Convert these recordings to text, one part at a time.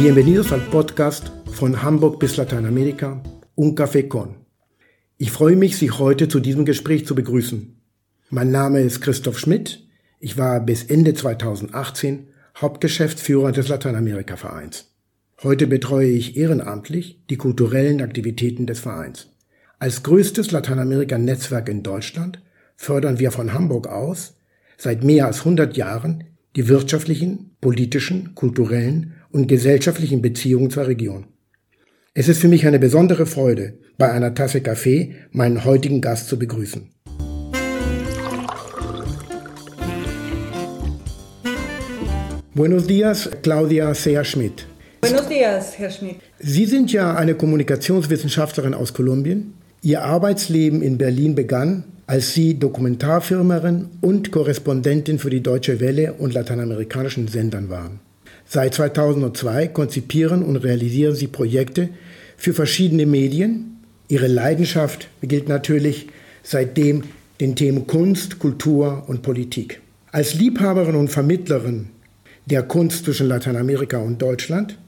Bienvenidos al podcast von Hamburg bis Lateinamerika, Un Café Con. Ich freue mich, Sie heute zu diesem Gespräch zu begrüßen. Mein Name ist Christoph Schmidt. Ich war bis Ende 2018 Hauptgeschäftsführer des Lateinamerika-Vereins. Heute betreue ich ehrenamtlich die kulturellen Aktivitäten des Vereins. Als größtes Lateinamerika-Netzwerk in Deutschland fördern wir von Hamburg aus seit mehr als 100 Jahren die wirtschaftlichen, politischen, kulturellen und gesellschaftlichen Beziehungen zur Region. Es ist für mich eine besondere Freude, bei einer Tasse Kaffee meinen heutigen Gast zu begrüßen. Buenos días, Claudia Sea Schmidt. Buenos días, Herr Schmidt. Sie sind ja eine Kommunikationswissenschaftlerin aus Kolumbien. Ihr Arbeitsleben in Berlin begann, als Sie Dokumentarfilmerin und Korrespondentin für die Deutsche Welle und lateinamerikanischen Sendern waren. Seit 2002 konzipieren und realisieren Sie Projekte für verschiedene Medien. Ihre Leidenschaft gilt natürlich seitdem den Themen Kunst, Kultur und Politik. Als Liebhaberin und Vermittlerin der Kunst zwischen Lateinamerika und Deutschland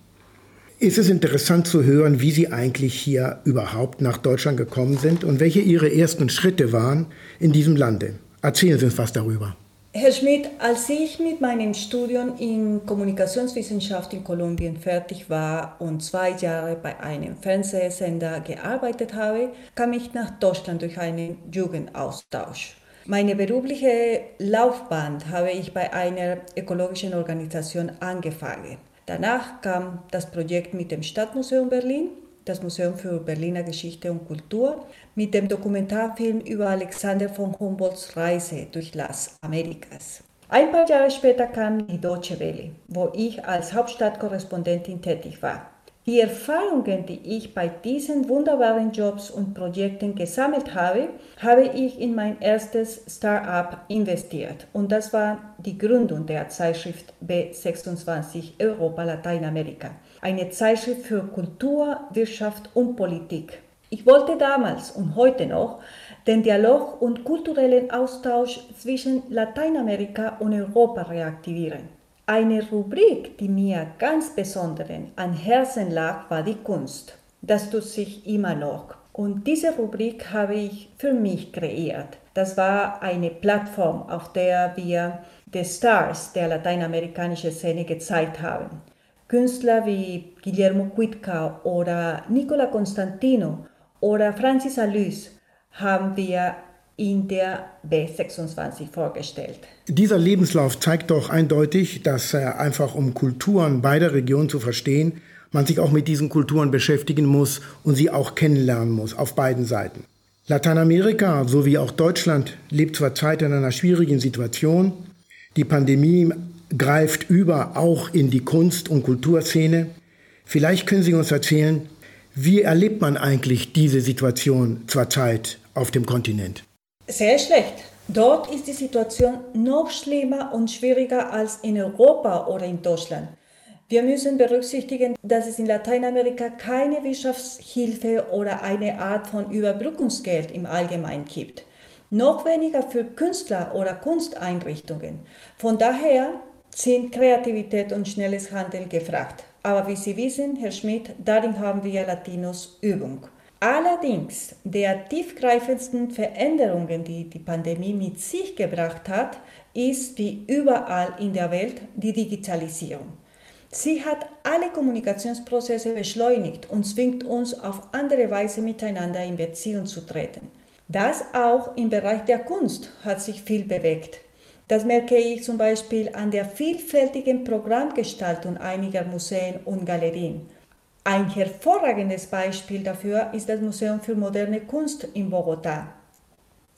ist es interessant zu hören, wie Sie eigentlich hier überhaupt nach Deutschland gekommen sind und welche Ihre ersten Schritte waren in diesem Lande. Erzählen Sie uns was darüber. Herr Schmidt, als ich mit meinem Studium in Kommunikationswissenschaft in Kolumbien fertig war und zwei Jahre bei einem Fernsehsender gearbeitet habe, kam ich nach Deutschland durch einen Jugendaustausch. Meine berufliche Laufbahn habe ich bei einer ökologischen Organisation angefangen. Danach kam das Projekt mit dem Stadtmuseum Berlin, das Museum für Berliner Geschichte und Kultur, mit dem Dokumentarfilm über Alexander von Humboldts Reise durch Las Amerikas. Ein paar Jahre später kam die Deutsche Welle, wo ich als Hauptstadtkorrespondentin tätig war. Die Erfahrungen, die ich bei diesen wunderbaren Jobs und Projekten gesammelt habe, habe ich in mein erstes Start-up investiert. Und das war die Gründung der Zeitschrift B26 Europa Lateinamerika. Eine Zeitschrift für Kultur, Wirtschaft und Politik. Ich wollte damals und heute noch den Dialog und kulturellen Austausch zwischen Lateinamerika und Europa reaktivieren. Eine Rubrik, die mir ganz besonders an Herzen lag, war die Kunst. Das tut sich immer noch. Und diese Rubrik habe ich für mich kreiert. Das war eine Plattform, auf der wir die Stars der lateinamerikanischen Szene gezeigt haben. Künstler wie Guillermo Cuitca oder Nicola Constantino oder Francis Alys haben wir in der B26 vorgestellt. Dieser Lebenslauf zeigt doch eindeutig, dass äh, einfach um Kulturen beider Regionen zu verstehen, man sich auch mit diesen Kulturen beschäftigen muss und sie auch kennenlernen muss auf beiden Seiten. Lateinamerika sowie auch Deutschland lebt zurzeit in einer schwierigen Situation. Die Pandemie greift über auch in die Kunst- und Kulturszene. Vielleicht können Sie uns erzählen, wie erlebt man eigentlich diese Situation zurzeit auf dem Kontinent? Sehr schlecht. Dort ist die Situation noch schlimmer und schwieriger als in Europa oder in Deutschland. Wir müssen berücksichtigen, dass es in Lateinamerika keine Wirtschaftshilfe oder eine Art von Überbrückungsgeld im Allgemeinen gibt. Noch weniger für Künstler oder Kunsteinrichtungen. Von daher sind Kreativität und schnelles Handeln gefragt. Aber wie Sie wissen, Herr Schmidt, darin haben wir Latinos Übung. Allerdings der tiefgreifendsten Veränderungen, die die Pandemie mit sich gebracht hat, ist wie überall in der Welt die Digitalisierung. Sie hat alle Kommunikationsprozesse beschleunigt und zwingt uns auf andere Weise miteinander in Beziehung zu treten. Das auch im Bereich der Kunst hat sich viel bewegt. Das merke ich zum Beispiel an der vielfältigen Programmgestaltung einiger Museen und Galerien. Ein hervorragendes Beispiel dafür ist das Museum für moderne Kunst in Bogotá,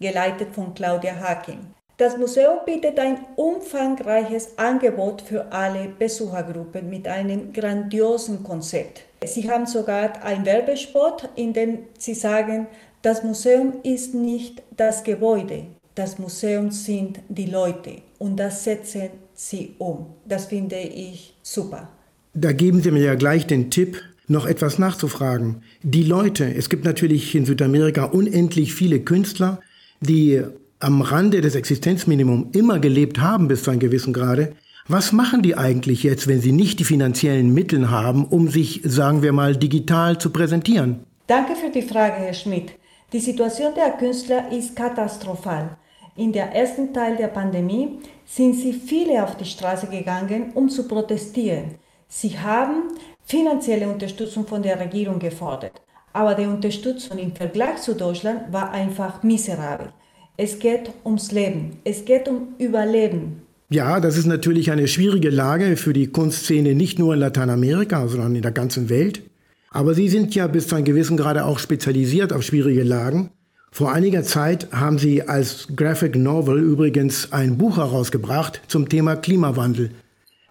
geleitet von Claudia Hakim. Das Museum bietet ein umfangreiches Angebot für alle Besuchergruppen mit einem grandiosen Konzept. Sie haben sogar einen Werbespot, in dem sie sagen, das Museum ist nicht das Gebäude, das Museum sind die Leute und das setzen sie um. Das finde ich super. Da geben Sie mir ja gleich den Tipp, noch etwas nachzufragen. Die Leute, es gibt natürlich in Südamerika unendlich viele Künstler, die am Rande des Existenzminimums immer gelebt haben bis zu einem gewissen Grade, Was machen die eigentlich jetzt, wenn sie nicht die finanziellen Mittel haben, um sich, sagen wir mal, digital zu präsentieren? Danke für die Frage, Herr Schmidt. Die Situation der Künstler ist katastrophal. In der ersten Teil der Pandemie sind sie viele auf die Straße gegangen, um zu protestieren. Sie haben finanzielle Unterstützung von der Regierung gefordert. Aber die Unterstützung im Vergleich zu Deutschland war einfach miserabel. Es geht ums Leben, es geht um Überleben. Ja, das ist natürlich eine schwierige Lage für die Kunstszene nicht nur in Lateinamerika, sondern in der ganzen Welt. Aber Sie sind ja bis zu einem gewissen Grade auch spezialisiert auf schwierige Lagen. Vor einiger Zeit haben Sie als Graphic Novel übrigens ein Buch herausgebracht zum Thema Klimawandel.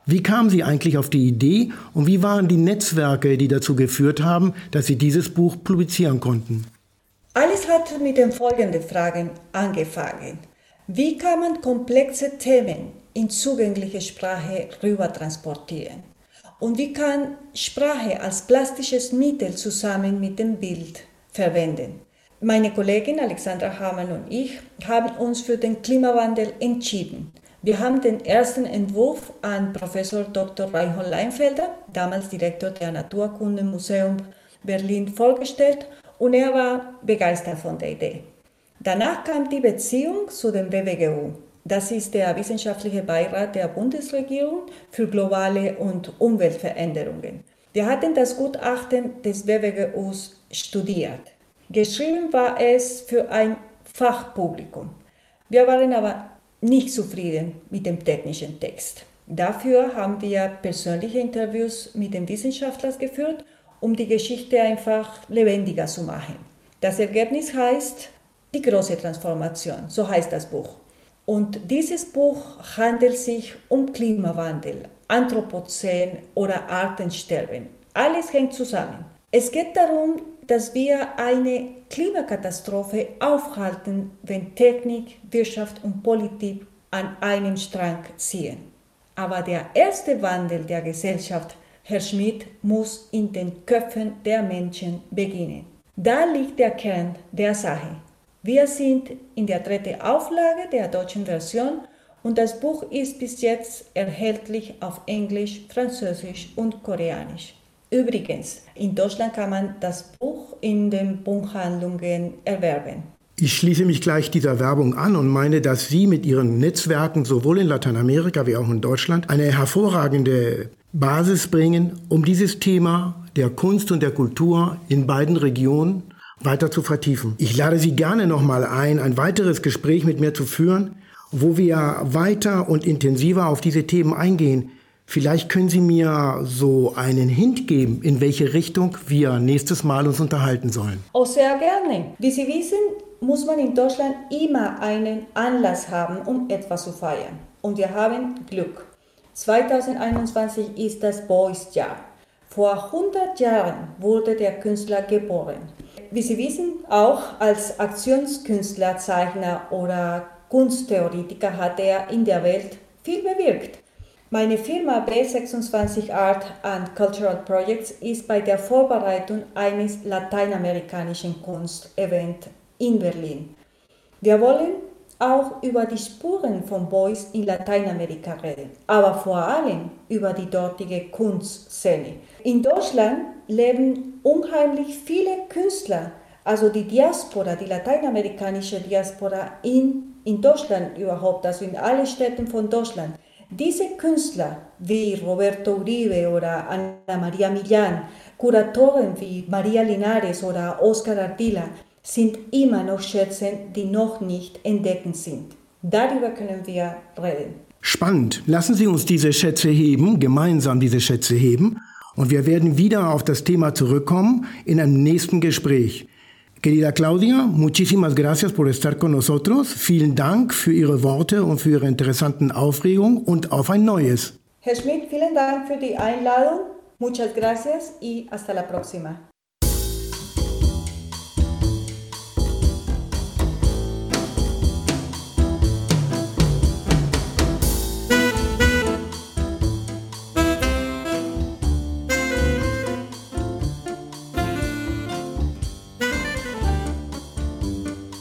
Wie kamen Sie eigentlich auf die Idee und wie waren die Netzwerke, die dazu geführt haben, dass Sie dieses Buch publizieren konnten? Alles hat mit den folgenden Fragen angefangen. Wie kann man komplexe Themen in zugängliche Sprache rüber transportieren? Und wie kann Sprache als plastisches Mittel zusammen mit dem Bild verwenden? Meine Kollegin Alexandra Hamann und ich haben uns für den Klimawandel entschieden. Wir haben den ersten Entwurf an Professor Dr. Reinhold Leinfelder, damals Direktor der Naturkundemuseum Berlin, vorgestellt und er war begeistert von der Idee. Danach kam die Beziehung zu dem WWGU. Das ist der wissenschaftliche Beirat der Bundesregierung für globale und Umweltveränderungen. Wir hatten das Gutachten des WWGUs studiert. Geschrieben war es für ein Fachpublikum. Wir waren aber nicht zufrieden mit dem technischen Text. Dafür haben wir persönliche Interviews mit den Wissenschaftlern geführt, um die Geschichte einfach lebendiger zu machen. Das Ergebnis heißt Die große Transformation, so heißt das Buch. Und dieses Buch handelt sich um Klimawandel, Anthropozän oder Artensterben. Alles hängt zusammen. Es geht darum, dass wir eine Klimakatastrophe aufhalten, wenn Technik, Wirtschaft und Politik an einem Strang ziehen. Aber der erste Wandel der Gesellschaft, Herr Schmidt, muss in den Köpfen der Menschen beginnen. Da liegt der Kern der Sache. Wir sind in der dritten Auflage der deutschen Version und das Buch ist bis jetzt erhältlich auf Englisch, Französisch und Koreanisch. Übrigens, in Deutschland kann man das Buch in den Buchhandlungen erwerben. Ich schließe mich gleich dieser Werbung an und meine, dass Sie mit Ihren Netzwerken sowohl in Lateinamerika wie auch in Deutschland eine hervorragende Basis bringen, um dieses Thema der Kunst und der Kultur in beiden Regionen weiter zu vertiefen. Ich lade Sie gerne nochmal ein, ein weiteres Gespräch mit mir zu führen, wo wir weiter und intensiver auf diese Themen eingehen. Vielleicht können Sie mir so einen Hint geben, in welche Richtung wir nächstes Mal uns unterhalten sollen. Oh, sehr gerne. Wie Sie wissen, muss man in Deutschland immer einen Anlass haben, um etwas zu feiern. Und wir haben Glück. 2021 ist das Boys-Jahr. Vor 100 Jahren wurde der Künstler geboren. Wie Sie wissen, auch als Aktionskünstler, Zeichner oder Kunsttheoretiker hat er in der Welt viel bewirkt. Meine Firma B26 Art and Cultural Projects ist bei der Vorbereitung eines lateinamerikanischen Kunstevents in Berlin. Wir wollen auch über die Spuren von Boys in Lateinamerika reden, aber vor allem über die dortige Kunstszene. In Deutschland leben unheimlich viele Künstler, also die Diaspora, die lateinamerikanische Diaspora in, in Deutschland überhaupt, also in allen Städten von Deutschland. Diese Künstler wie Roberto Uribe oder Ana Maria Millán, Kuratoren wie Maria Linares oder Oscar Ardila sind immer noch Schätze, die noch nicht entdeckend sind. Darüber können wir reden. Spannend. Lassen Sie uns diese Schätze heben, gemeinsam diese Schätze heben. Und wir werden wieder auf das Thema zurückkommen in einem nächsten Gespräch. Querida Claudia, muchísimas gracias por estar con nosotros. Vielen Dank für Ihre Worte und für Ihre interessanten Aufregungen und auf ein neues. Herr Schmidt, vielen Dank für die Einladung. Muchas gracias y hasta la próxima.